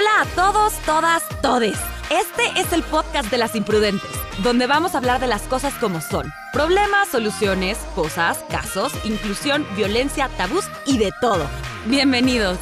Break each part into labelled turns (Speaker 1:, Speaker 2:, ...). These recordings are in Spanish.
Speaker 1: Hola a todos, todas, todes. Este es el podcast de las imprudentes, donde vamos a hablar de las cosas como son. Problemas, soluciones, cosas, casos, inclusión, violencia, tabús y de todo. Bienvenidos.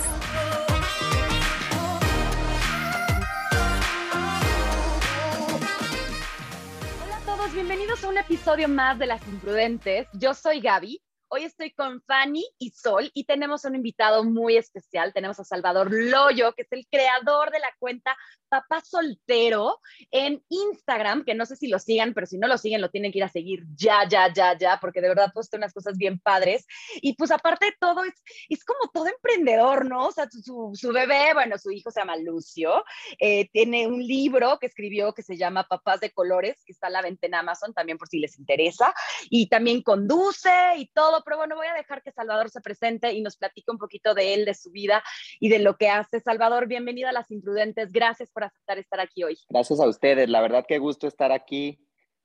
Speaker 1: Hola a todos, bienvenidos a un episodio más de Las Imprudentes. Yo soy Gaby Hoy estoy con Fanny y Sol y tenemos un invitado muy especial. Tenemos a Salvador Loyo, que es el creador de la cuenta Papá Soltero en Instagram, que no sé si lo sigan, pero si no lo siguen, lo tienen que ir a seguir ya, ya, ya, ya, porque de verdad puesto unas cosas bien padres. Y pues aparte de todo, es, como todo emprendedor, ¿no? O sea, su, su bebé, bueno, su hijo se llama Lucio, eh, tiene un libro que escribió que se llama Papás de Colores, que está a la venta en Amazon también por si les interesa, y también conduce y todo pero bueno, voy a dejar que Salvador se presente y nos platique un poquito de él, de su vida y de lo que hace. Salvador, bienvenido a Las Imprudentes. Gracias por aceptar estar aquí hoy.
Speaker 2: Gracias a ustedes. La verdad que gusto estar aquí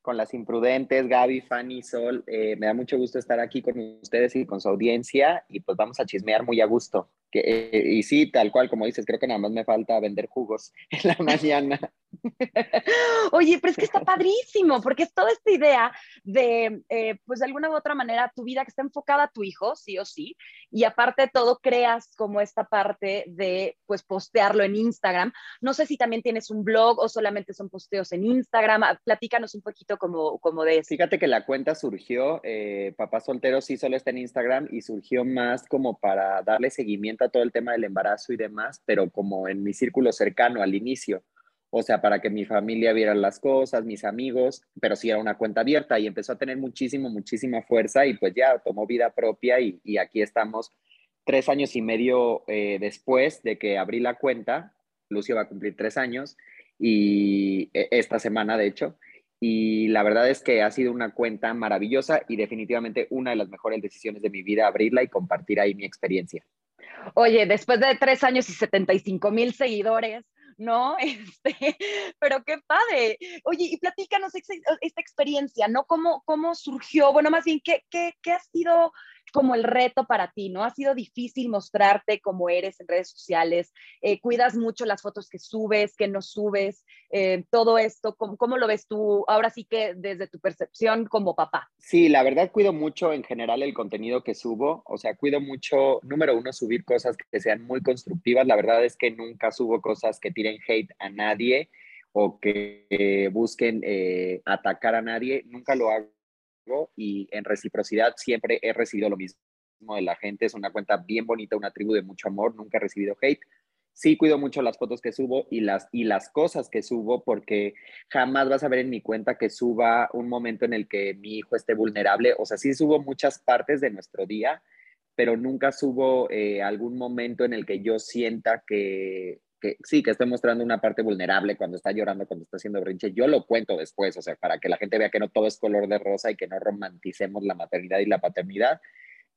Speaker 2: con Las Imprudentes, Gaby, Fanny, Sol. Eh, me da mucho gusto estar aquí con ustedes y con su audiencia y pues vamos a chismear muy a gusto. Que, eh, y sí, tal cual, como dices, creo que nada más me falta vender jugos en la mañana.
Speaker 1: Oye, pero es que está padrísimo, porque es toda esta idea de, eh, pues de alguna u otra manera, tu vida que está enfocada a tu hijo, sí o sí, y aparte de todo, creas como esta parte de, pues, postearlo en Instagram. No sé si también tienes un blog o solamente son posteos en Instagram. Ah, platícanos un poquito como, como de eso.
Speaker 2: Fíjate que la cuenta surgió, eh, Papá Soltero sí solo está en Instagram y surgió más como para darle seguimiento todo el tema del embarazo y demás, pero como en mi círculo cercano al inicio. O sea, para que mi familia viera las cosas, mis amigos, pero sí era una cuenta abierta y empezó a tener muchísimo, muchísima fuerza y pues ya tomó vida propia y, aquí estamos tres años y medio eh, después de que abrí la cuenta. Lucio va a cumplir tres años y e, esta semana, de hecho, y la verdad es que ha sido una cuenta maravillosa y definitivamente una de las mejores decisiones de mi vida abrirla y compartir ahí mi experiencia.
Speaker 1: Oye, después de tres años y 75 mil seguidores, ¿no? Este, pero qué padre. Oye, y platícanos esta experiencia, ¿no? ¿Cómo, cómo surgió? Bueno, más bien, ¿qué, qué, qué ha sido como el reto para ti, ¿no? Ha sido difícil mostrarte como eres en redes sociales, eh, cuidas mucho las fotos que subes, que no subes, eh, todo esto, ¿cómo, ¿cómo, lo ves tú ahora sí que desde tu percepción como papá?
Speaker 2: Sí, la verdad cuido mucho en general el contenido que subo, o sea, cuido mucho, número uno, subir cosas que sean muy constructivas, la verdad es que nunca subo cosas que tiren hate a nadie o que busquen eh, atacar a nadie, nunca lo hago y en reciprocidad siempre he recibido lo mismo de la gente. Es una cuenta bien bonita, una tribu de mucho amor, nunca he recibido hate. Sí cuido mucho las fotos que subo y las, y las cosas que subo porque jamás vas a ver en mi cuenta que suba un momento en el que mi hijo esté vulnerable. O sea, sí subo muchas partes de nuestro día, pero nunca subo eh, algún momento en el que yo sienta que, sí, que estoy mostrando una parte vulnerable cuando está llorando, cuando está haciendo brinche, yo lo cuento después, o sea, para que la gente vea que no todo es color de rosa y que no romanticemos la maternidad y la paternidad,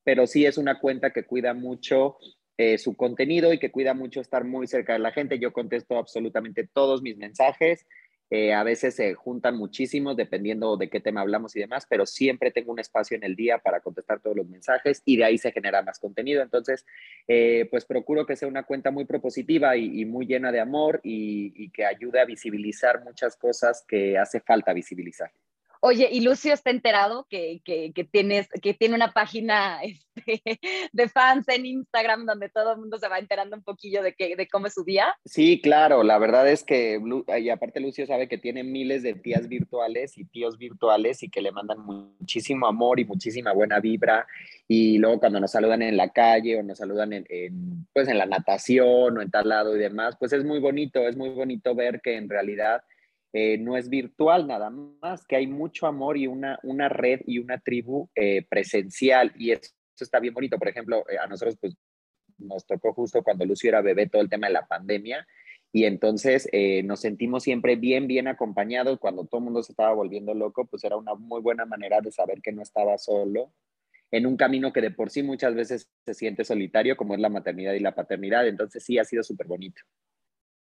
Speaker 2: pero sí es una cuenta que cuida mucho eh, su contenido y que cuida mucho estar muy cerca de la gente. Yo contesto absolutamente todos mis mensajes, eh, a veces se juntan muchísimos dependiendo de qué tema hablamos y demás, pero siempre tengo un espacio en el día para contestar todos los mensajes y de ahí se genera más contenido. Entonces, eh, pues procuro que sea una cuenta muy propositiva y, muy llena de amor y que ayude a visibilizar muchas cosas que hace falta visibilizar.
Speaker 1: Oye, y Lucio está enterado que, que, que, tienes, que tiene una página este, de fans en Instagram donde todo el mundo se va enterando un poquillo de, que, de cómo es su día.
Speaker 2: Sí, claro, la verdad es que, y aparte Lucio sabe que tiene miles de tías virtuales y tíos virtuales y que le mandan muchísimo amor y muchísima buena vibra. Y luego cuando nos saludan en la calle o nos saludan en, en pues en la natación o en tal lado y demás, pues es muy bonito, es muy bonito ver que en realidad eh, no es virtual nada más, que hay mucho amor y una, una red y una tribu eh, presencial y eso, está bien bonito. Por ejemplo, eh, a nosotros pues, nos tocó justo cuando Lucio era bebé todo el tema de la pandemia y entonces nos sentimos siempre bien, bien acompañados. Cuando todo el mundo se estaba volviendo loco, pues era una muy buena manera de saber que no estaba solo en un camino que de por sí muchas veces se siente solitario, como es la maternidad y la paternidad. Entonces sí ha sido súper bonito.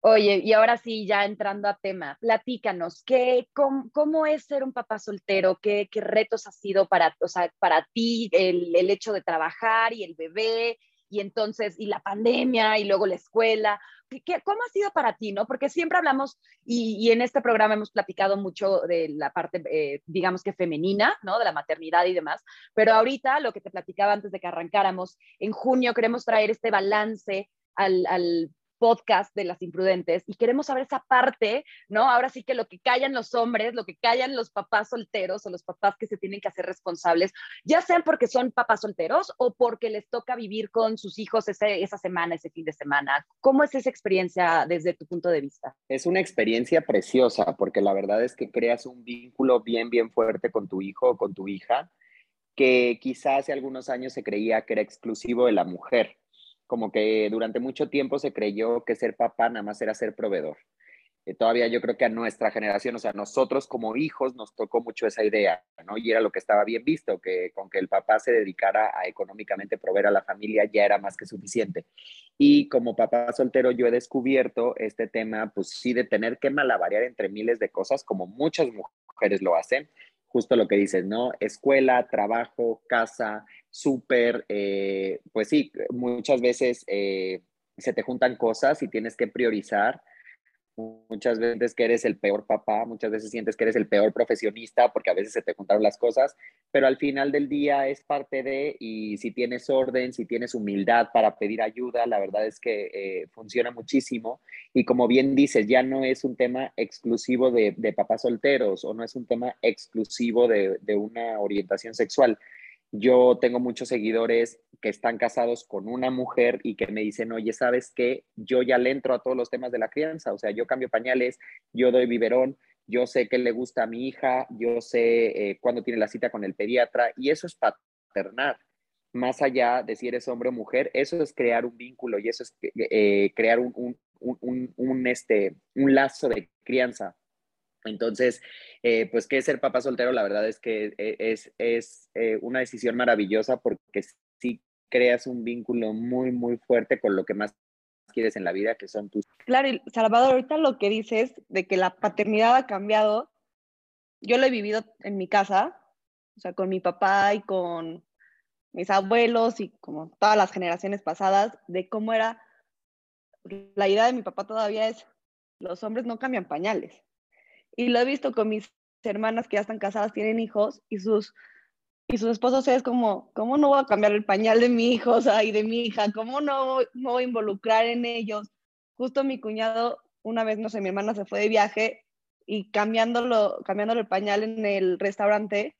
Speaker 1: Oye, y ahora sí, ya entrando a tema, platícanos, ¿qué, cómo, es ser un papá soltero? ¿Qué, qué retos ha sido para, o sea, para ti el, el, hecho de trabajar y el bebé? y entonces, y la pandemia, y luego la escuela. ¿Qué, cómo ha sido para ti, no? Porque siempre hablamos, y, en este programa hemos platicado mucho de la parte, eh, digamos que femenina, ¿no? De la maternidad y demás, pero ahorita lo que te platicaba antes de que arrancáramos, en junio queremos traer este balance al, al podcast de las imprudentes y queremos saber esa parte, ¿no? Ahora sí que lo que callan los hombres, lo que callan los papás solteros o los papás que se tienen que hacer responsables, ya sean porque son papás solteros o porque les toca vivir con sus hijos esa semana, ese fin de semana. ¿Cómo es esa experiencia desde tu punto de vista?
Speaker 2: Es una experiencia preciosa porque la verdad es que creas un vínculo bien, bien fuerte con tu hijo o con tu hija que quizás hace algunos años se creía que era exclusivo de la mujer como que durante mucho tiempo se creyó que ser papá nada más era ser proveedor. Eh, todavía yo creo que a nuestra generación, o sea, nosotros como hijos nos tocó mucho esa idea, ¿no? Y era lo que estaba bien visto, que con que el papá se dedicara a económicamente proveer a la familia ya era más que suficiente. Y como papá soltero yo he descubierto este tema, pues sí, de tener que malabarear entre miles de cosas, como muchas mujeres lo hacen, justo lo que dices, ¿no? Escuela, trabajo, casa, súper, eh, pues sí, muchas veces eh, se te juntan cosas y tienes que priorizar Muchas veces que eres el peor papá, muchas veces sientes que eres el peor profesionista porque a veces se te juntaron las cosas, pero al final del día es parte de, y si tienes orden, si tienes humildad para pedir ayuda, la verdad es que eh, funciona muchísimo. Y como bien dices, ya no es un tema exclusivo de, papás solteros o no es un tema exclusivo de, de una orientación sexual. Yo tengo muchos seguidores que están casados con una mujer y que me dicen, oye, ¿sabes qué? Yo ya le entro a todos los temas de la crianza, o sea, yo cambio pañales, yo doy biberón, yo sé qué le gusta a mi hija, yo sé eh, cuándo tiene la cita con el pediatra y eso es paternar. Más allá de si eres hombre o mujer, eso es crear un vínculo y eso es eh, crear un, un, este, un lazo de crianza. Entonces, eh, pues, ¿qué ser papá soltero? La verdad es que eh, es, es eh, una decisión maravillosa porque sí creas un vínculo muy, muy fuerte con lo que más quieres en la vida, que son tus...
Speaker 3: Claro, y Salvador, ahorita lo que dices de que la paternidad ha cambiado, yo lo he vivido en mi casa, o sea, con mi papá y con mis abuelos y como todas las generaciones pasadas, de cómo era, la idea de mi papá todavía es, los hombres no cambian pañales. Y lo he visto con mis hermanas que ya están casadas, tienen hijos y sus, y sus esposos es como, ¿cómo no voy a cambiar el pañal de mi hijo o sea, y de mi hija? ¿Cómo no me voy a involucrar en ellos? Justo mi cuñado, una vez, no sé, mi hermana se fue de viaje y cambiándolo, cambiándolo el pañal en el restaurante,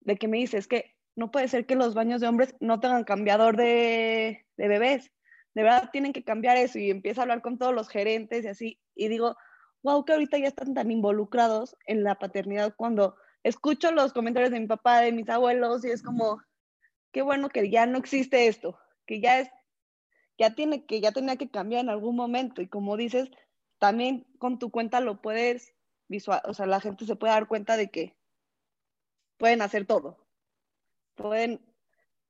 Speaker 3: de que me dice, es que no puede ser que los baños de hombres no tengan cambiador de, de bebés. De verdad tienen que cambiar eso y empieza a hablar con todos los gerentes y así. Y digo, wow, que ahorita ya están tan involucrados en la paternidad cuando escucho los comentarios de mi papá, de mis abuelos, y es como, qué bueno que ya no existe esto, que ya es, ya tiene que, ya tenía que cambiar en algún momento. Y como dices, también con tu cuenta lo puedes visual, o sea, la gente se puede dar cuenta de que pueden hacer todo. Pueden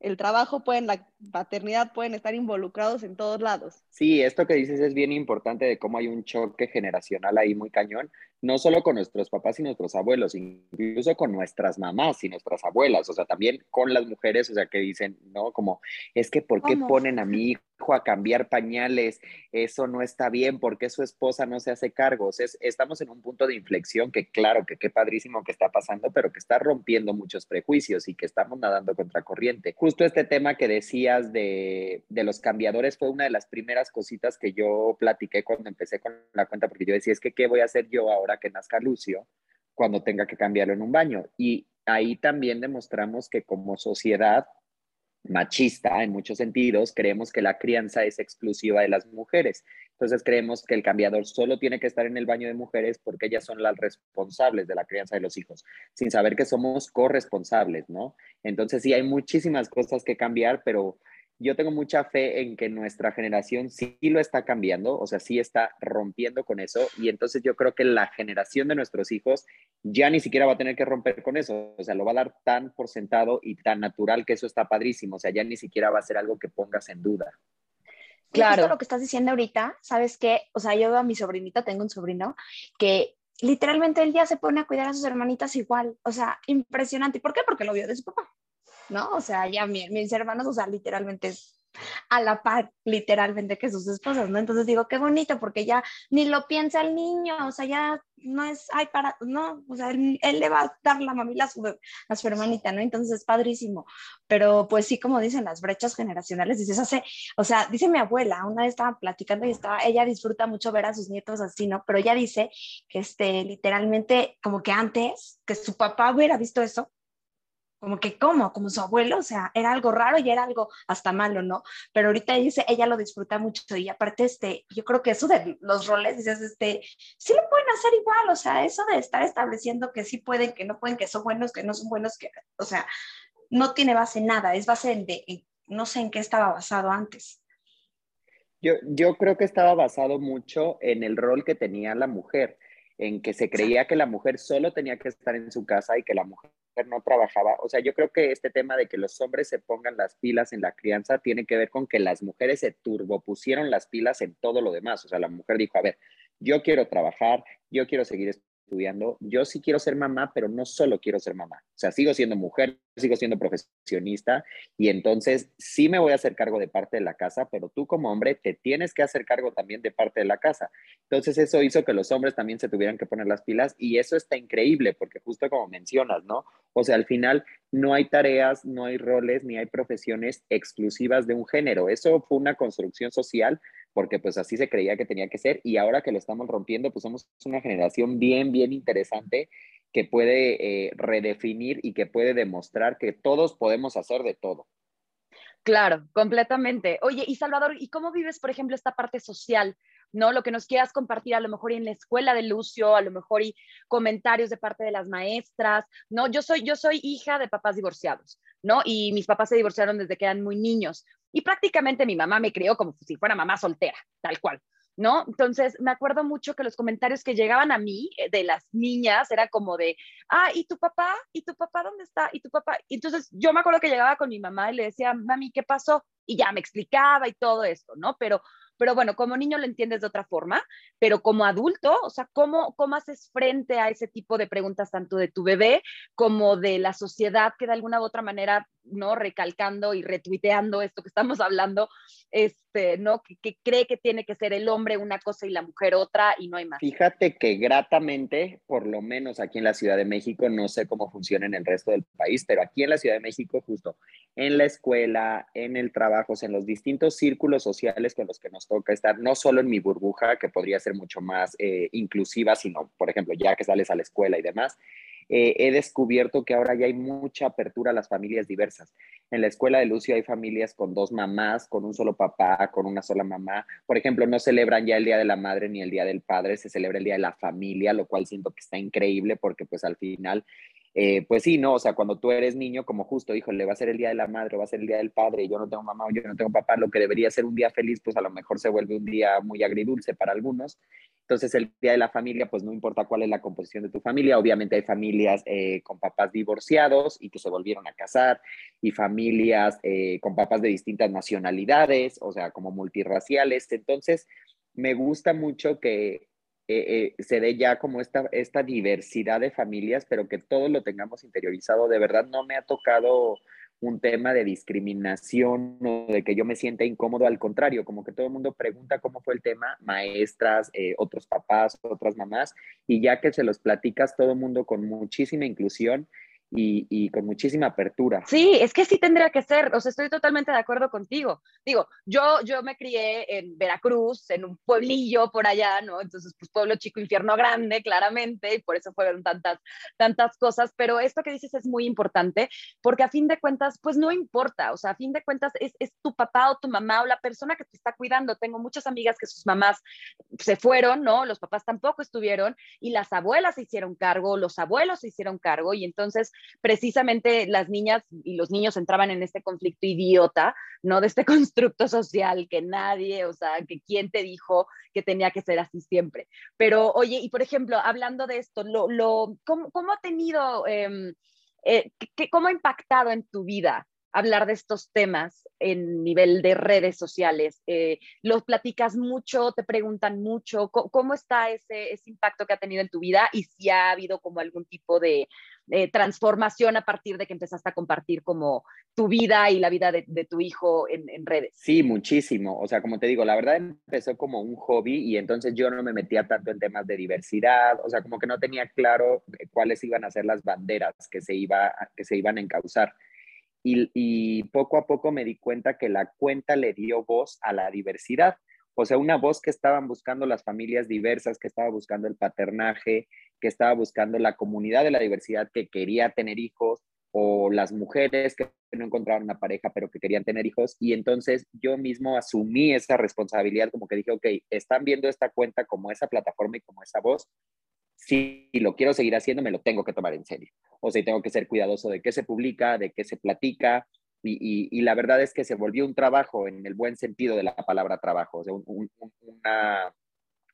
Speaker 3: el trabajo, pueden, la paternidad, pueden estar involucrados en todos lados.
Speaker 2: Sí, esto que dices es bien importante de cómo hay un choque generacional ahí muy cañón, no solo con nuestros papás y nuestros abuelos, incluso con nuestras mamás y nuestras abuelas, o sea, también con las mujeres, o sea, que dicen, ¿no? Como, es que ¿por qué ponen a mi hijo a cambiar pañales? Eso no está bien, ¿por qué su esposa no se hace cargos? Es, estamos en un punto de inflexión que claro, que qué padrísimo que está pasando, pero que está rompiendo muchos prejuicios y que estamos nadando contra corriente. Justo este tema que decías de, de los cambiadores fue una de las primeras cositas que yo platiqué cuando empecé con la cuenta, porque yo decía, es que, ¿qué voy a hacer yo ahora? Que nazca Lucio cuando tenga que cambiarlo en un baño. Y ahí también demostramos que como sociedad machista en muchos sentidos, creemos que la crianza es exclusiva de las mujeres. Entonces creemos que el cambiador solo tiene que estar en el baño de mujeres porque ellas son las responsables de la crianza de los hijos, sin saber que somos corresponsables, ¿no? Entonces sí hay muchísimas cosas que cambiar, pero yo tengo mucha fe en que nuestra generación sí lo está cambiando, o sea, sí está rompiendo con eso, y entonces yo creo que la generación de nuestros hijos ya ni siquiera va a tener que romper con eso, o sea, lo va a dar tan por sentado y tan natural que eso está padrísimo, o sea, ya ni siquiera va a ser algo que pongas en duda.
Speaker 4: Claro. lo que estás diciendo ahorita, ¿sabes qué? O sea, yo veo a mi sobrinita, tengo un sobrino que literalmente él ya se pone a cuidar a sus hermanitas igual, o sea, impresionante. ¿Por qué? Porque lo vio de su papá. ¿No? O sea, ya mis hermanos, o sea, literalmente a la par, literalmente, que sus esposas, ¿no? Entonces digo, qué bonito, porque ya ni lo piensa el niño, o sea, ya no es, ay, para, no, o sea, él, le va a dar la mamila a su, a hermanita, ¿no? Entonces es padrísimo, pero pues sí, como dicen las brechas generacionales, dices, hace, o sea, dice mi abuela, una vez estaba platicando y estaba, ella disfruta mucho ver a sus nietos así, ¿no? Pero ella dice que, este, literalmente, como que antes, que su papá hubiera visto eso, como que como, como su abuelo, o sea, era algo raro y era algo hasta malo, ¿no? Pero ahorita dice, ella lo disfruta mucho y aparte, este, yo creo que eso de los roles, dices, este, sí lo pueden hacer igual, o sea, eso de estar estableciendo que sí pueden, que no pueden, que son buenos, que no son buenos, que, o sea, no tiene base en nada, es base en, de, no sé en qué estaba basado antes.
Speaker 2: Yo, yo creo que estaba basado mucho en el rol que tenía la mujer en que se creía que la mujer solo tenía que estar en su casa y que la mujer no trabajaba. O sea, yo creo que este tema de que los hombres se pongan las pilas en la crianza tiene que ver con que las mujeres se turbopusieron las pilas en todo lo demás. O sea, la mujer dijo, a ver, yo quiero trabajar, yo quiero seguir estudiando, yo sí quiero ser mamá, pero no solo quiero ser mamá. O sea, sigo siendo mujer, sigo siendo profesionista y entonces sí me voy a hacer cargo de parte de la casa, pero tú como hombre te tienes que hacer cargo también de parte de la casa. Entonces eso hizo que los hombres también se tuvieran que poner las pilas y eso está increíble porque justo como mencionas, ¿no? O sea, al final no hay tareas, no hay roles, ni hay profesiones exclusivas de un género. Eso fue una construcción social porque pues así se creía que tenía que ser y ahora que lo estamos rompiendo, pues somos una generación bien, bien interesante que puede eh, redefinir y que puede demostrar que todos podemos hacer de todo.
Speaker 1: Claro, completamente. Oye, y Salvador, ¿y cómo vives, por ejemplo, esta parte social? ¿No? Lo que nos quieras compartir a lo mejor en la escuela de Lucio, a lo mejor y comentarios de parte de las maestras, ¿no? Yo soy, yo soy hija de papás divorciados, ¿no? Y mis papás se divorciaron desde que eran muy niños. Y prácticamente mi mamá me crió como si fuera mamá soltera, tal cual. ¿no? Entonces, me acuerdo mucho que los comentarios que llegaban a mí eh, de las niñas era como de, ah, ¿y tu papá? ¿Y tu papá dónde está? ¿Y tu papá? entonces, yo me acuerdo que llegaba con mi mamá y le decía, mami, ¿qué pasó? Y ya me explicaba y todo esto, ¿no? Pero pero bueno, como niño lo entiendes de otra forma, pero como adulto, o sea, ¿cómo, ¿cómo haces frente a ese tipo de preguntas tanto de tu bebé como de la sociedad que de alguna u otra manera, ¿no? Recalcando y retuiteando esto que estamos hablando, este, ¿no? Que, cree que tiene que ser el hombre una cosa y la mujer otra y no hay más.
Speaker 2: Fíjate que gratamente, por lo menos aquí en la Ciudad de México, no sé cómo funciona en el resto del país, pero aquí en la Ciudad de México, justo en la escuela, en el trabajo, en los distintos círculos sociales con los que nos toca estar, no solo en mi burbuja, que podría ser mucho más eh, inclusiva, sino, por ejemplo, ya que sales a la escuela y demás, eh, he descubierto que ahora ya hay mucha apertura a las familias diversas. En la escuela de Lucio hay familias con dos mamás, con un solo papá, con una sola mamá. Por ejemplo, no celebran ya el Día de la Madre ni el Día del Padre, se celebra el Día de la Familia, lo cual siento que está increíble porque pues al final eh, pues sí, no, o sea, cuando tú eres niño, como justo, híjole, va a ser el día de la madre, va a ser el día del padre, yo no tengo mamá o yo no tengo papá, lo que debería ser un día feliz, pues a lo mejor se vuelve un día muy agridulce para algunos. Entonces, el día de la familia, pues no importa cuál es la composición de tu familia, obviamente hay familias eh, con papás divorciados y que se volvieron a casar, y familias eh, con papás de distintas nacionalidades, o sea, como multirraciales. Entonces, me gusta mucho que eh, eh, se dé ya como esta, esta diversidad de familias, pero que todos lo tengamos interiorizado. De verdad no me ha tocado un tema de discriminación o de que yo me sienta incómodo, al contrario, como que todo el mundo pregunta cómo fue el tema, maestras, eh, otros papás, otras mamás, y ya que se los platicas todo el mundo con muchísima inclusión y, con muchísima apertura.
Speaker 1: Sí, es que sí tendría que ser, o sea, estoy totalmente de acuerdo contigo. Digo, yo, yo me crié en Veracruz, en un pueblillo por allá, ¿no? Entonces, pues pueblo chico, infierno grande, claramente, y por eso fueron tantas, tantas cosas, pero esto que dices es muy importante, porque a fin de cuentas, pues no importa, o sea, a fin de cuentas es, es tu papá o tu mamá o la persona que te está cuidando. Tengo muchas amigas que sus mamás se fueron, ¿no? Los papás tampoco estuvieron, y las abuelas se hicieron cargo, los abuelos se hicieron cargo, y entonces precisamente las niñas y los niños entraban en este conflicto idiota, ¿no? De este constructo social que nadie, o sea, que quién te dijo que tenía que ser así siempre. Pero, oye, y por ejemplo, hablando de esto, lo, lo, ¿cómo, ¿cómo, ha tenido, em, eh, cómo ha impactado en tu vida? hablar de estos temas en nivel de redes sociales? Eh, ¿Los platicas mucho? ¿Te preguntan mucho? ¿Cómo, está ese, ese, impacto que ha tenido en tu vida? Y si ha habido como algún tipo de, eh, transformación a partir de que empezaste a compartir como tu vida y la vida de, tu hijo en, redes.
Speaker 2: Sí, muchísimo. O sea, como te digo, la verdad empezó como un hobby y entonces yo no me metía tanto en temas de diversidad, o sea, como que no tenía claro cuáles iban a ser las banderas que se, iba, que se iban a encauzar. Y poco a poco me di cuenta que la cuenta le dio voz a la diversidad. O sea, una voz que estaban buscando las familias diversas, que estaba buscando el paternaje, que estaba buscando la comunidad de la diversidad que quería tener hijos, o las mujeres que no encontraron una pareja pero que querían tener hijos. Y entonces yo mismo asumí esa responsabilidad, como que dije, ok, están viendo esta cuenta como esa plataforma y como esa voz. Si lo quiero seguir haciendo, me lo tengo que tomar en serio. O sea, tengo que ser cuidadoso de qué se publica, de qué se platica, y, la verdad es que se volvió un trabajo en el buen sentido de la palabra trabajo, o sea, una,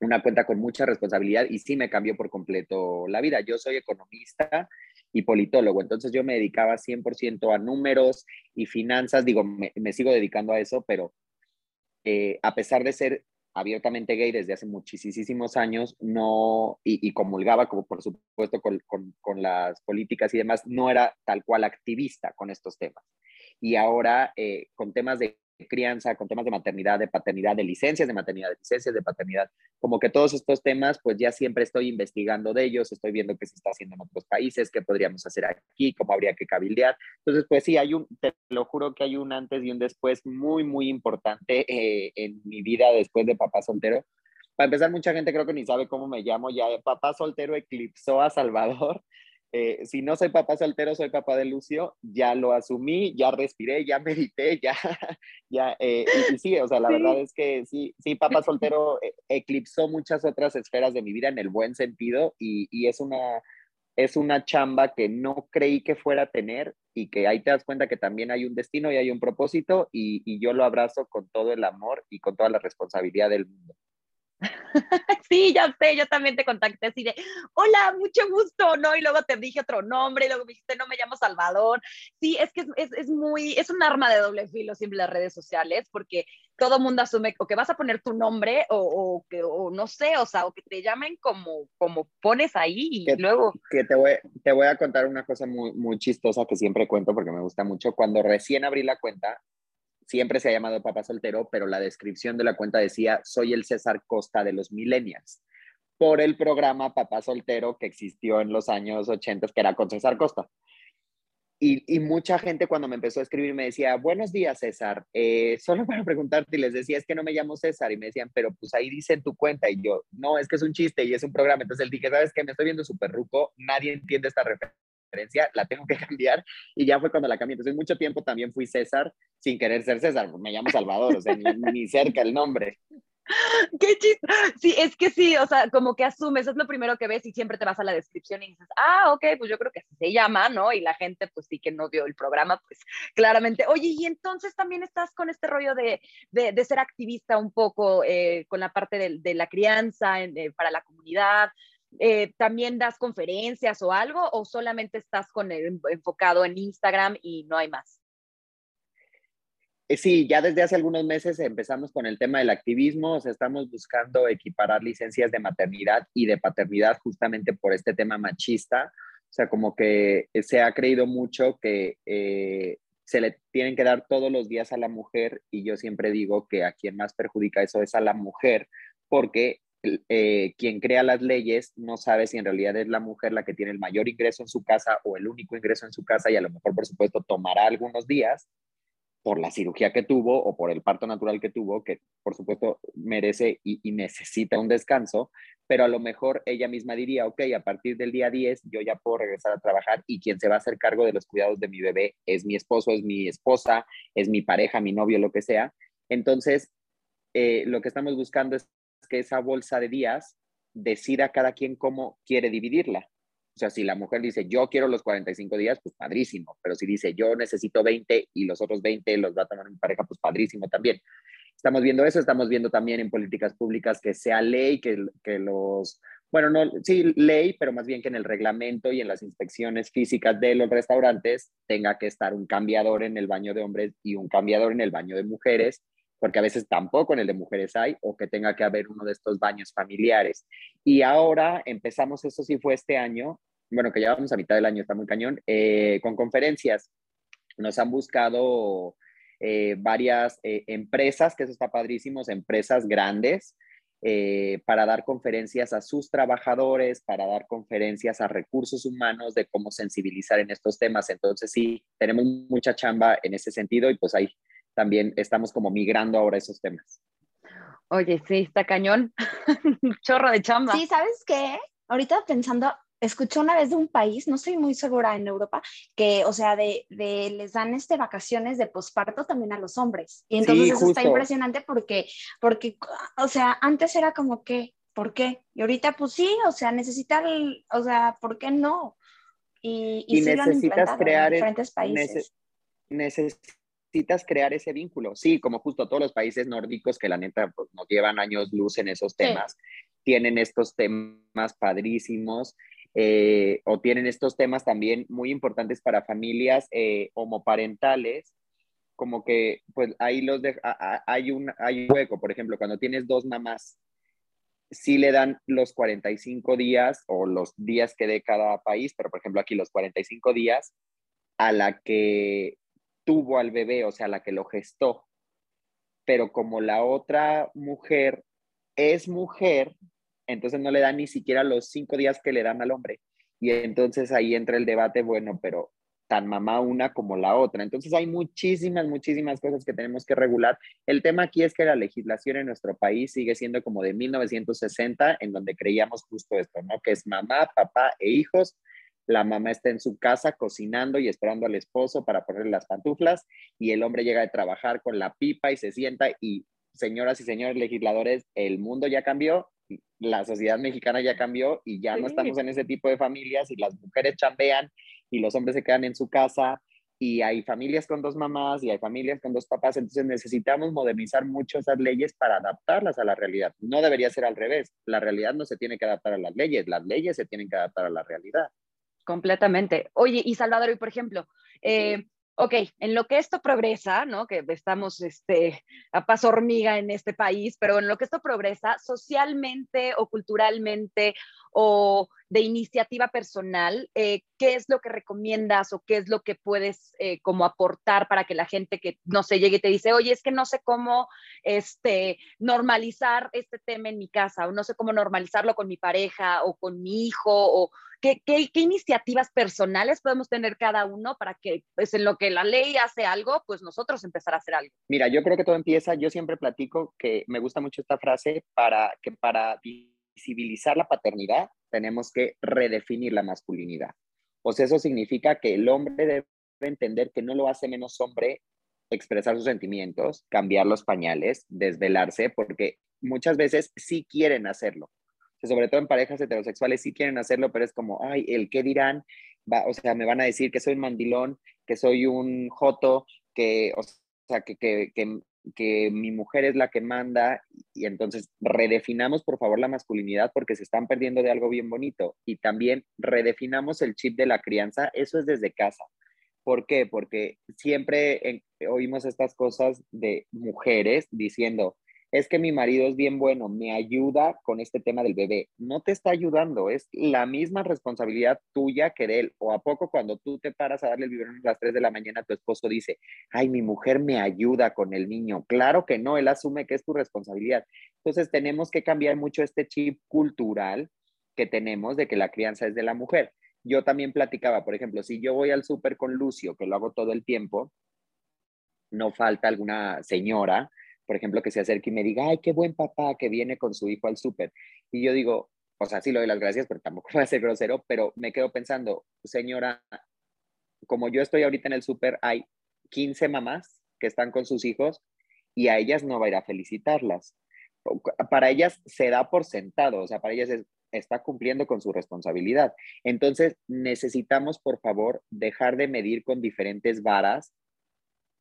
Speaker 2: una cuenta con mucha responsabilidad y sí me cambió por completo la vida. Yo soy economista y politólogo, entonces yo me dedicaba 100% a números y finanzas, digo, me, sigo dedicando a eso, pero eh, a pesar de ser abiertamente gay desde hace muchísimos años, no, y, comulgaba, como por supuesto, con, con, con, las políticas y demás, no era tal cual activista con estos temas y ahora eh, con temas de crianza, con temas de maternidad, de paternidad, de licencias de maternidad, de licencias de paternidad, como que todos estos temas, pues ya siempre estoy investigando de ellos, estoy viendo qué se está haciendo en otros países, qué podríamos hacer aquí, cómo habría que cabildear. Entonces, pues sí, hay un, te lo juro que hay un antes y un después muy, muy importante eh, en mi vida después de papá soltero. Para empezar, mucha gente creo que ni sabe cómo me llamo, ya papá soltero eclipsó a Salvador eh, si no soy papá soltero, soy papá de Lucio, ya lo asumí, ya respiré, ya medité, ya, ya, eh, y, sí, o sea, la verdad es que sí, sí, papá soltero eh, eclipsó muchas otras esferas de mi vida en el buen sentido y, y, es, una, es una chamba que no creí que fuera a tener y que ahí te das cuenta que también hay un destino y hay un propósito y, y yo lo abrazo con todo el amor y con toda la responsabilidad del mundo.
Speaker 1: sí, ya sé, yo también te contacté así de, hola, mucho gusto, ¿no? Y luego te dije otro nombre, y luego me dijiste, no me llamo Salvador. Sí, es que es, es, muy, es un arma de doble filo siempre las redes sociales, porque todo mundo asume o que vas a poner tu nombre o, o que, o no sé, o sea, o que te llamen como, como pones ahí y luego...
Speaker 2: Que te voy, te voy a contar una cosa muy, muy chistosa que siempre cuento porque me gusta mucho. Cuando recién abrí la cuenta, siempre se ha llamado papá soltero, pero la descripción de la cuenta decía, soy el César Costa de los millennials, por el programa Papá Soltero que existió en los años 80, que era con César Costa. Y, mucha gente cuando me empezó a escribir me decía, buenos días César, eh, solo para preguntarte, y les decía, es que no me llamo César, y me decían, pero pues ahí dice en tu cuenta, y yo, no, es que es un chiste y es un programa, entonces él dije, ¿sabes qué? Me estoy viendo súper ruco, nadie entiende esta referencia la tengo que cambiar y ya fue cuando la cambié. Entonces, mucho tiempo también fui César sin querer ser César, me llamo Salvador, o sea, ni, cerca el nombre.
Speaker 1: Qué chiste. Sí, es que sí, o sea, como que asumes, es lo primero que ves y siempre te vas a la descripción y dices, ah, ok, pues yo creo que así se llama, ¿no? Y la gente, pues sí que no vio el programa, pues claramente. Oye, y entonces también estás con este rollo de, de, ser activista un poco eh, con la parte de, de la crianza eh, para la comunidad. Eh, ¿también das conferencias o algo o solamente estás con el, enfocado en Instagram y no hay más?
Speaker 2: Eh, sí, ya desde hace algunos meses empezamos con el tema del activismo, o sea, estamos buscando equiparar licencias de maternidad y de paternidad justamente por este tema machista. O sea, como que se ha creído mucho que eh, se le tienen que dar todos los días a la mujer y yo siempre digo que a quien más perjudica eso es a la mujer porque eh, quien crea las leyes no sabe si en realidad es la mujer la que tiene el mayor ingreso en su casa o el único ingreso en su casa y a lo mejor, por supuesto, tomará algunos días por la cirugía que tuvo o por el parto natural que tuvo, que por supuesto merece y, necesita un descanso, pero a lo mejor ella misma diría, ok, a partir del día 10 yo ya puedo regresar a trabajar y quien se va a hacer cargo de los cuidados de mi bebé es mi esposo, es mi esposa, es mi pareja, mi novio, lo que sea. Entonces, eh, lo que estamos buscando es que esa bolsa de días decida cada quien cómo quiere dividirla. O sea, si la mujer dice, yo quiero los 45 días, pues padrísimo. Pero si dice, yo necesito 20 y los otros 20 los va a tomar mi pareja, pues padrísimo también. Estamos viendo eso, estamos viendo también en políticas públicas que sea ley, que, que los, bueno, no, sí, ley, pero más bien que en el reglamento y en las inspecciones físicas de los restaurantes tenga que estar un cambiador en el baño de hombres y un cambiador en el baño de mujeres porque a veces tampoco en el de mujeres hay, o que tenga que haber uno de estos baños familiares. Y ahora empezamos, eso sí fue este año, bueno, que ya vamos a mitad del año, está muy cañón, eh, con conferencias. Nos han buscado eh, varias eh, empresas, que eso está padrísimo, empresas grandes, para dar conferencias a sus trabajadores, para dar conferencias a recursos humanos de cómo sensibilizar en estos temas. Entonces, sí, tenemos mucha chamba en ese sentido y pues ahí también estamos como migrando ahora esos temas.
Speaker 1: Oye, sí, está cañón. Chorro de chamba.
Speaker 4: Sí, ¿sabes qué? Ahorita pensando, escuché una vez de un país, no estoy muy segura en Europa, que, o sea, de, de les dan este vacaciones de posparto también a los hombres. Y entonces eso está impresionante porque, porque, o sea, antes era como que, ¿por qué? Y ahorita, pues sí, o sea, necesitar, o sea, ¿por qué no?
Speaker 2: Y, y, necesitas crear en diferentes países. necesitas crear ese vínculo. Sí, como justo todos los países nórdicos que la neta pues, nos llevan años luz en esos temas, tienen estos temas padrísimos eh, o tienen estos temas también muy importantes para familias eh, homoparentales, como que pues ahí los de, hay, un, hay un hueco, por ejemplo, cuando tienes dos mamás, sí le dan los 45 días o los días que dé cada país, pero por ejemplo aquí los 45 días a la que tuvo al bebé, o sea, la que lo gestó. Pero como la otra mujer es mujer, entonces no le dan ni siquiera los cinco días que le dan al hombre. Y entonces ahí entra el debate, bueno, pero tan mamá una como la otra. Entonces hay muchísimas, muchísimas cosas que tenemos que regular. El tema aquí es que la legislación en nuestro país sigue siendo como de 1960, en donde creíamos justo esto, ¿no? Que es mamá, papá e hijos. La mamá está en su casa cocinando y esperando al esposo para ponerle las pantuflas y el hombre llega de trabajar con la pipa y se sienta y señoras y señores legisladores, el mundo ya cambió la sociedad mexicana ya cambió y ya no estamos en ese tipo de familias y las mujeres chambean y los hombres se quedan en su casa y hay familias con dos mamás y hay familias con dos papás, entonces necesitamos modernizar mucho esas leyes para adaptarlas a la realidad. No debería ser al revés, la realidad no se tiene que adaptar a las leyes, las leyes se tienen que adaptar a la realidad.
Speaker 1: Completamente. Oye, y Salvador, y por ejemplo, eh, ok, en lo que esto progresa, ¿no? Que estamos este, a paso hormiga en este país, pero en lo que esto progresa socialmente o culturalmente o de iniciativa personal, eh, ¿qué es lo que recomiendas o qué es lo que puedes eh, como aportar para que la gente que no se llegue y te dice, oye, es que no sé cómo este, normalizar este tema en mi casa o no sé cómo normalizarlo con mi pareja o con mi hijo o qué, iniciativas personales podemos tener cada uno para que pues en lo que la ley hace algo, pues nosotros empezar a hacer algo?
Speaker 2: Mira, yo creo que todo empieza, yo siempre platico que me gusta mucho esta frase para que para visibilizar la paternidad, tenemos que redefinir la masculinidad. Sea, eso significa que el hombre debe entender que no lo hace menos hombre expresar sus sentimientos, cambiar los pañales, desvelarse, porque muchas veces sí quieren hacerlo. Sobre todo en parejas heterosexuales sí quieren hacerlo, pero es como, ay, el qué dirán, Va, o sea, me van a decir que soy un mandilón, que soy un joto, que, o sea, que, que, que mi mujer es la que manda y entonces redefinamos por favor la masculinidad porque se están perdiendo de algo bien bonito y también redefinamos el chip de la crianza, eso es desde casa. ¿Por qué? Porque siempre oímos estas cosas de mujeres diciendo, es que mi marido es bien bueno, me ayuda con este tema del bebé. No te está ayudando, es la misma responsabilidad tuya que de él. O a poco cuando tú te paras a darle el biberón a las 3 de la mañana, tu esposo dice, ay, mi mujer me ayuda con el niño. Claro que no, él asume que es tu responsabilidad. Entonces tenemos que cambiar mucho este chip cultural que tenemos de que la crianza es de la mujer. Yo también platicaba, por ejemplo, si yo voy al súper con Lucio, que lo hago todo el tiempo, no falta alguna señora por ejemplo, que se acerque y me diga, ay, qué buen papá que viene con su hijo al súper. Y yo digo, o sea, sí lo doy las gracias, pero tampoco voy a ser grosero, pero me quedo pensando, señora, como yo estoy ahorita en el súper, hay 15 mamás que están con sus hijos y a ellas no va a ir a felicitarlas. Para ellas se da por sentado, o sea, para ellas está cumpliendo con su responsabilidad. Entonces, necesitamos, por favor, dejar de medir con diferentes varas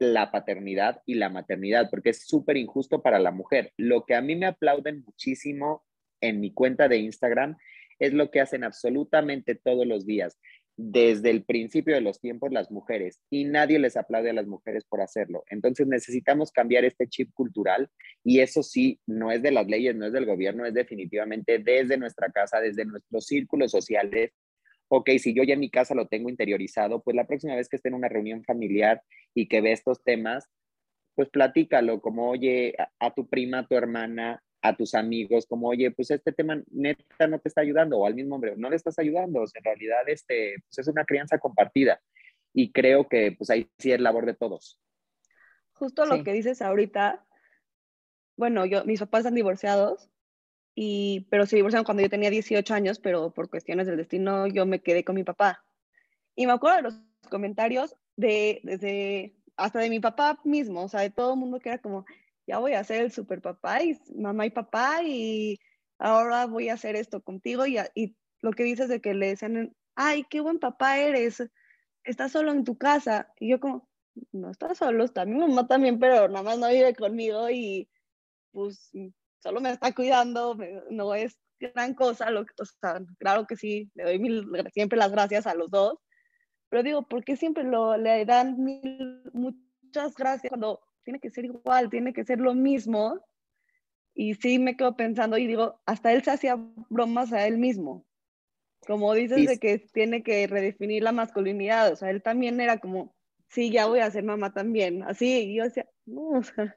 Speaker 2: la paternidad y la maternidad, porque es súper injusto para la mujer. Lo que a mí me aplauden muchísimo en mi cuenta de Instagram es lo que hacen absolutamente todos los días, desde el principio de los tiempos las mujeres, y nadie les aplaude a las mujeres por hacerlo. Entonces necesitamos cambiar este chip cultural y eso sí, no es de las leyes, no es del gobierno, es definitivamente desde nuestra casa, desde nuestros círculos sociales, ok, si yo ya en mi casa lo tengo interiorizado, pues la próxima vez que esté en una reunión familiar y que ve estos temas, pues platícalo como, oye, a, tu prima, a tu hermana, a tus amigos, como, oye, pues este tema neta no te está ayudando, o al mismo hombre, no le estás ayudando, o sea, en realidad este, pues es una crianza compartida. Y creo que pues ahí sí es labor de todos.
Speaker 3: Justo lo que dices ahorita, bueno, yo, mis papás están divorciados, y, pero se divorciaron cuando yo tenía 18 años, pero por cuestiones del destino yo me quedé con mi papá. Y me acuerdo de los comentarios de, desde, hasta de mi papá mismo, o sea, de todo el mundo que era como, ya voy a ser el super papá y mamá y papá y ahora voy a hacer esto contigo y, y lo que dices de que le decían, ay, qué buen papá eres, estás solo en tu casa. Y yo como, no estás solo, está mi mamá también, pero nada más no vive conmigo y pues solo me está cuidando, no es gran cosa, lo, o sea, claro que sí, le doy mil, siempre las gracias a los dos, pero digo, ¿por qué siempre lo, le dan mil, muchas gracias cuando tiene que ser igual, tiene que ser lo mismo? Y sí me quedo pensando y digo, hasta él se hacía bromas a él mismo. Como dices de que tiene que redefinir la masculinidad, o sea, él también era como, sí, ya voy a ser mamá también, así, y yo decía, no, o sea,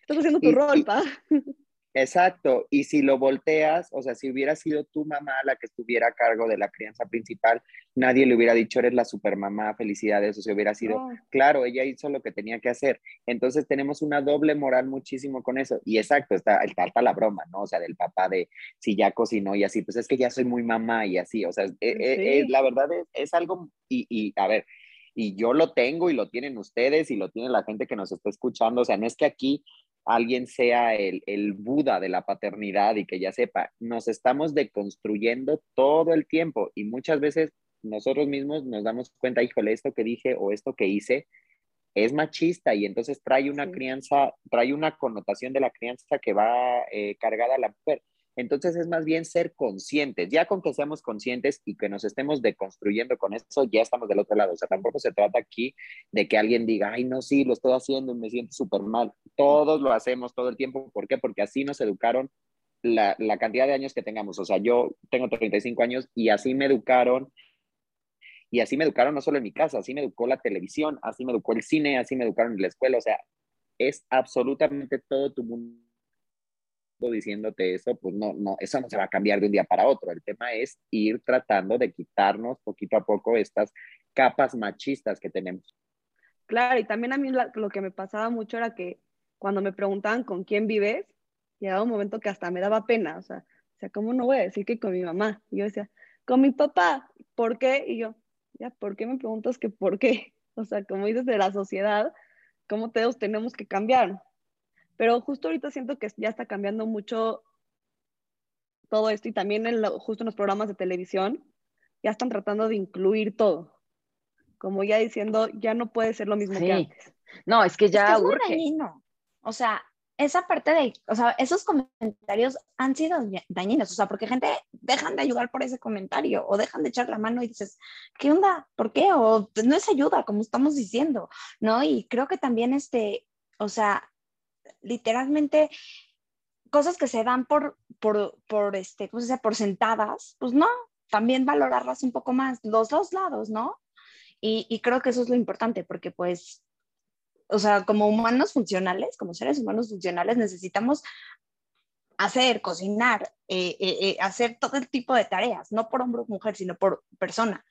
Speaker 3: estás haciendo tu rol, pa.
Speaker 2: Exacto, y si lo volteas, o sea, si hubiera sido tu mamá la que estuviera a cargo de la crianza principal, nadie le hubiera dicho, eres la supermamá, felicidades, o si hubiera sido, claro, ella hizo lo que tenía que hacer. Entonces tenemos una doble moral muchísimo con eso. Y exacto, está, está la broma, ¿no? O sea, del papá de si ya cocinó y así, pues es que ya soy muy mamá y así, o sea, eh, eh, la verdad es, es algo, y, y a ver, y yo lo tengo y lo tienen ustedes y lo tiene la gente que nos está escuchando. O sea, no es que aquí alguien sea el, el, Buda de la paternidad y que ya sepa, nos estamos deconstruyendo todo el tiempo y muchas veces nosotros mismos nos damos cuenta, híjole, esto que dije o esto que hice es machista y entonces trae una crianza, trae una connotación de la crianza que va eh, cargada a la mujer. Entonces es más bien ser conscientes, ya con que seamos conscientes y que nos estemos deconstruyendo con eso, ya estamos del otro lado. O sea, tampoco se trata aquí de que alguien diga, ay, no, sí, lo estoy haciendo y me siento súper mal. Todos lo hacemos todo el tiempo. ¿Por qué? Porque así nos educaron la, la, cantidad de años que tengamos. O sea, yo tengo 35 años y así me educaron. Y así me educaron no solo en mi casa, así me educó la televisión, así me educó el cine, así me educaron en la escuela. O sea, es absolutamente todo tu mundo diciéndote eso, pues no, no, eso no se va a cambiar de un día para otro. El tema es ir tratando de quitarnos poquito a poco estas capas machistas que tenemos.
Speaker 3: Claro, y también a mí lo que me pasaba mucho era que cuando me preguntaban con quién vives, llegaba un momento que hasta me daba pena, o sea, o sea, ¿cómo no voy a decir que con mi mamá? Y yo decía, con mi papá, ¿por qué? Y yo, ya, ¿por qué me preguntas que por qué? O sea, como dices de la sociedad, ¿cómo todos tenemos que cambiar? Pero justo ahorita siento que ya está cambiando mucho todo esto y también en justo en los programas de televisión ya están tratando de incluir todo. Como ya diciendo, ya no puede ser lo mismo que antes.
Speaker 1: No, es que ya
Speaker 4: es O sea, esa parte de, o sea, esos comentarios han sido dañinos, o sea, porque gente dejan de ayudar por ese comentario o dejan de echar la mano y dices, ¿qué onda? ¿Por qué? O pues, no es ayuda, como estamos diciendo, ¿no? Y creo que también este, o sea, literalmente cosas que se dan por, por, por, este, ¿cómo se por sentadas, pues no, también valorarlas un poco más, los dos lados, ¿no? Y, y, creo que eso es lo importante, porque pues, o sea, como humanos funcionales, como seres humanos funcionales, necesitamos hacer, cocinar, eh, eh, eh, hacer todo el tipo de tareas, no por hombre o mujer, sino por persona.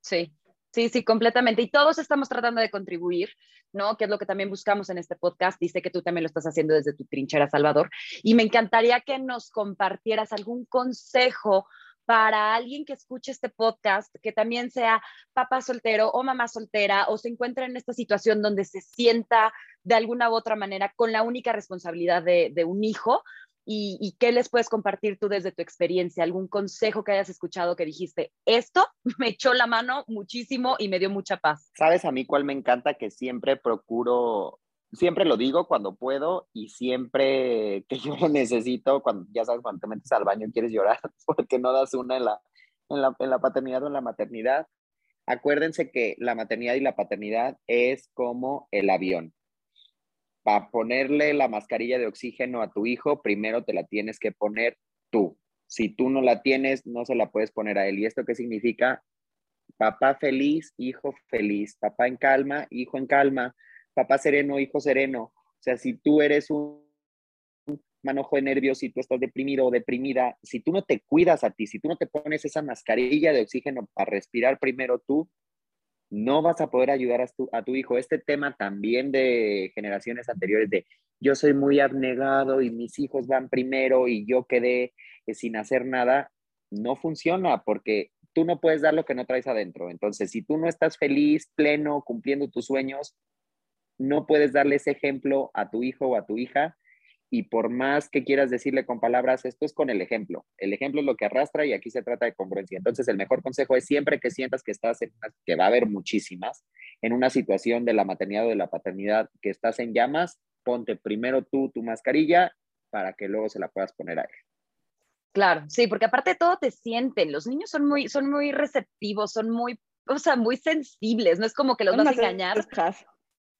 Speaker 1: Sí, Sí, sí, completamente. Y todos estamos tratando de contribuir, ¿no? Que es lo que también buscamos en este podcast. Dice que tú también lo estás haciendo desde tu trinchera, Salvador. Y me encantaría que nos compartieras algún consejo para alguien que escuche este podcast, que también sea papá soltero o mamá soltera, o se encuentra en esta situación donde se sienta de alguna u otra manera con la única responsabilidad de un hijo, y, qué les puedes compartir tú desde tu experiencia, algún consejo que hayas escuchado que dijiste, esto me echó la mano muchísimo y me dio mucha paz.
Speaker 2: ¿Sabes a mí cuál me encanta? Que siempre procuro, siempre lo digo cuando puedo y siempre que yo lo necesito, cuando ya sabes, cuando te metes al baño y quieres llorar porque no das una en la, en la, en la paternidad o en la maternidad. Acuérdense que la maternidad y la paternidad es como el avión para ponerle la mascarilla de oxígeno a tu hijo, primero te la tienes que poner tú. Si tú no la tienes, no se la puedes poner a él. ¿Y esto qué significa? Papá feliz, hijo feliz. Papá en calma, hijo en calma. Papá sereno, hijo sereno. O sea, si tú eres un manojo de nervios, si tú estás deprimido o deprimida, si tú no te cuidas a ti, si tú no te pones esa mascarilla de oxígeno para respirar primero tú, no vas a poder ayudar a tu, a tu hijo. Este tema también de generaciones anteriores de yo soy muy abnegado y mis hijos van primero y yo quedé eh, sin hacer nada, no funciona porque tú no puedes dar lo que no traes adentro. Entonces, si tú no estás feliz, pleno, cumpliendo tus sueños, no puedes darle ese ejemplo a tu hijo o a tu hija y por más que quieras decirle con palabras, esto es con el ejemplo. El ejemplo es lo que arrastra y aquí se trata de congruencia. Entonces, el mejor consejo es siempre que sientas que estás en una, que va a haber muchísimas, en una situación de la maternidad o de la paternidad que estás en llamas, ponte primero tú tu mascarilla para que luego se la puedas poner a él.
Speaker 1: Claro, sí, porque aparte de todo te sienten. Los niños son muy, son muy receptivos, son muy, o sea, muy sensibles. No es como que los vas a engañar.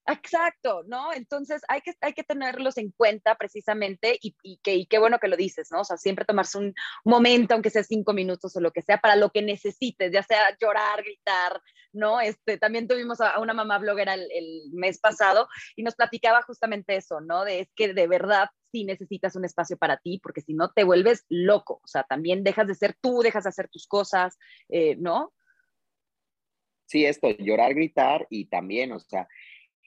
Speaker 1: Exacto, ¿no? Entonces hay que, hay que tenerlos en cuenta precisamente y, que, y qué bueno que lo dices, ¿no? O sea, siempre tomarse un momento, aunque sea cinco minutos o lo que sea, para lo que necesites, ya sea llorar, gritar, ¿no? Este, también tuvimos a, una mamá bloguera el, el, mes pasado y nos platicaba justamente eso, ¿no? De es que de verdad sí necesitas un espacio para ti, porque si no te vuelves loco, o sea, también dejas de ser tú, dejas de hacer tus cosas, eh, ¿no?
Speaker 2: Sí, esto, llorar, gritar y también, o sea,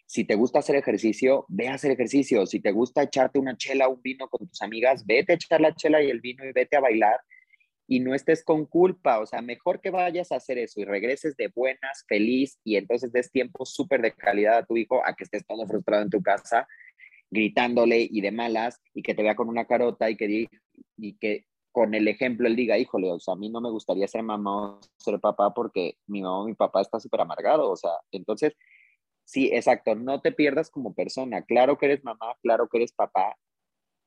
Speaker 2: si te gusta hacer ejercicio, ve a hacer ejercicio. Si te gusta echarte una chela, un vino con tus amigas, vete a echar la chela y el vino y vete a bailar y no estés con culpa. O sea, mejor que vayas a hacer eso y regreses de buenas, feliz y entonces des tiempo súper de calidad a tu hijo a que estés todo frustrado en tu casa, gritándole y de malas y que te vea con una carota y que, y que con el ejemplo él diga, híjole, o sea, a mí no me gustaría ser mamá o ser papá porque mi mamá o mi papá está súper amargado. O sea, entonces Sí, exacto, no te pierdas como persona. Claro que eres mamá, claro que eres papá,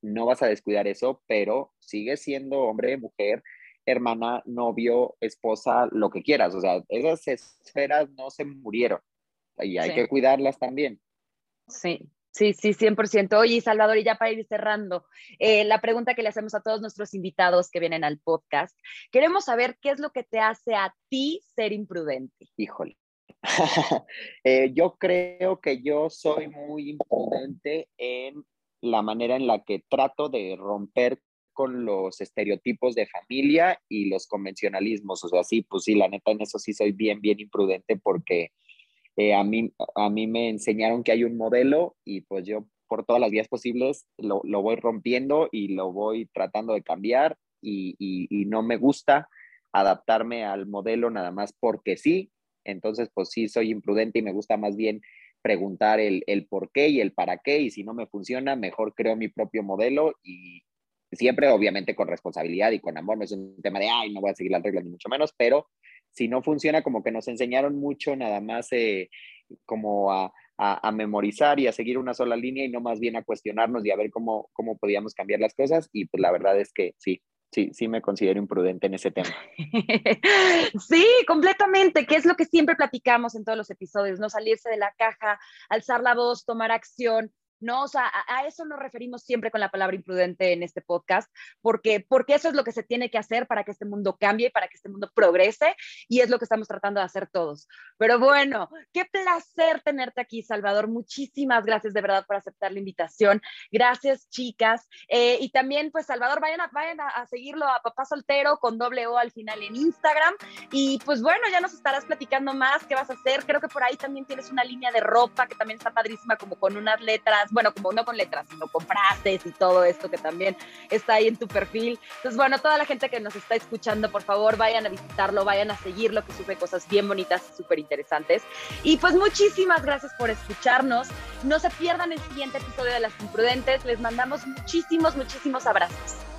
Speaker 2: no vas a descuidar eso, pero sigues siendo hombre, mujer, hermana, novio, esposa, lo que quieras. O sea, esas esferas no se murieron y hay sí. que cuidarlas también.
Speaker 1: Sí, Sí, sí, 100%. Oye, Salvador, y ya para ir cerrando, eh, la pregunta que le hacemos a todos nuestros invitados que vienen al podcast, queremos saber qué es lo que te hace a ti ser imprudente.
Speaker 2: Híjole, eh, yo creo que yo soy muy imprudente en la manera en la que trato de romper con los estereotipos de familia y los convencionalismos. O sea, sí, pues sí, la neta en eso sí soy bien, bien imprudente porque eh, a, mí, a mí me enseñaron que hay un modelo y pues yo por todas las vías posibles lo, lo voy rompiendo y lo voy tratando de cambiar y, y, y no me gusta adaptarme al modelo nada más porque sí, entonces, pues sí, soy imprudente y me gusta más bien preguntar el, el por qué y el para qué, y si no me funciona, mejor creo mi propio modelo y siempre, obviamente, con responsabilidad y con amor, no es un tema de, ay, no voy a seguir las reglas ni mucho menos, pero si no funciona, como que nos enseñaron mucho nada más eh, como a, a, a, memorizar y a seguir una sola línea y no más bien a cuestionarnos y a ver cómo, cómo podíamos cambiar las cosas, y pues la verdad es que sí, sí, sí me considero imprudente en ese tema.
Speaker 1: sí, completamente, que es lo que siempre platicamos en todos los episodios, no salirse de la caja, alzar la voz, tomar acción, ¿no? O sea, a, eso nos referimos siempre con la palabra imprudente en este podcast, porque, porque eso es lo que se tiene que hacer para que este mundo cambie, para que este mundo progrese, y es lo que estamos tratando de hacer todos. Pero bueno, qué placer tenerte aquí, Salvador. Muchísimas gracias de verdad por aceptar la invitación. Gracias, chicas. Eh, y también, pues, Salvador, vayan, a, vayan a, seguirlo a Papá Soltero con doble O al final en Instagram. Y pues bueno, ya nos estarás platicando más qué vas a hacer. Creo que por ahí también tienes una línea de ropa que también está padrísima, como con unas bueno, como no con letras, sino con frases y todo esto que también está ahí en tu perfil. Entonces, bueno, toda la gente que nos está escuchando, por favor, vayan a visitarlo, vayan a seguirlo, que sube cosas bien bonitas y súper interesantes. Y pues muchísimas gracias por escucharnos. No se pierdan el siguiente episodio de Las Imprudentes. Les mandamos muchísimos, muchísimos abrazos.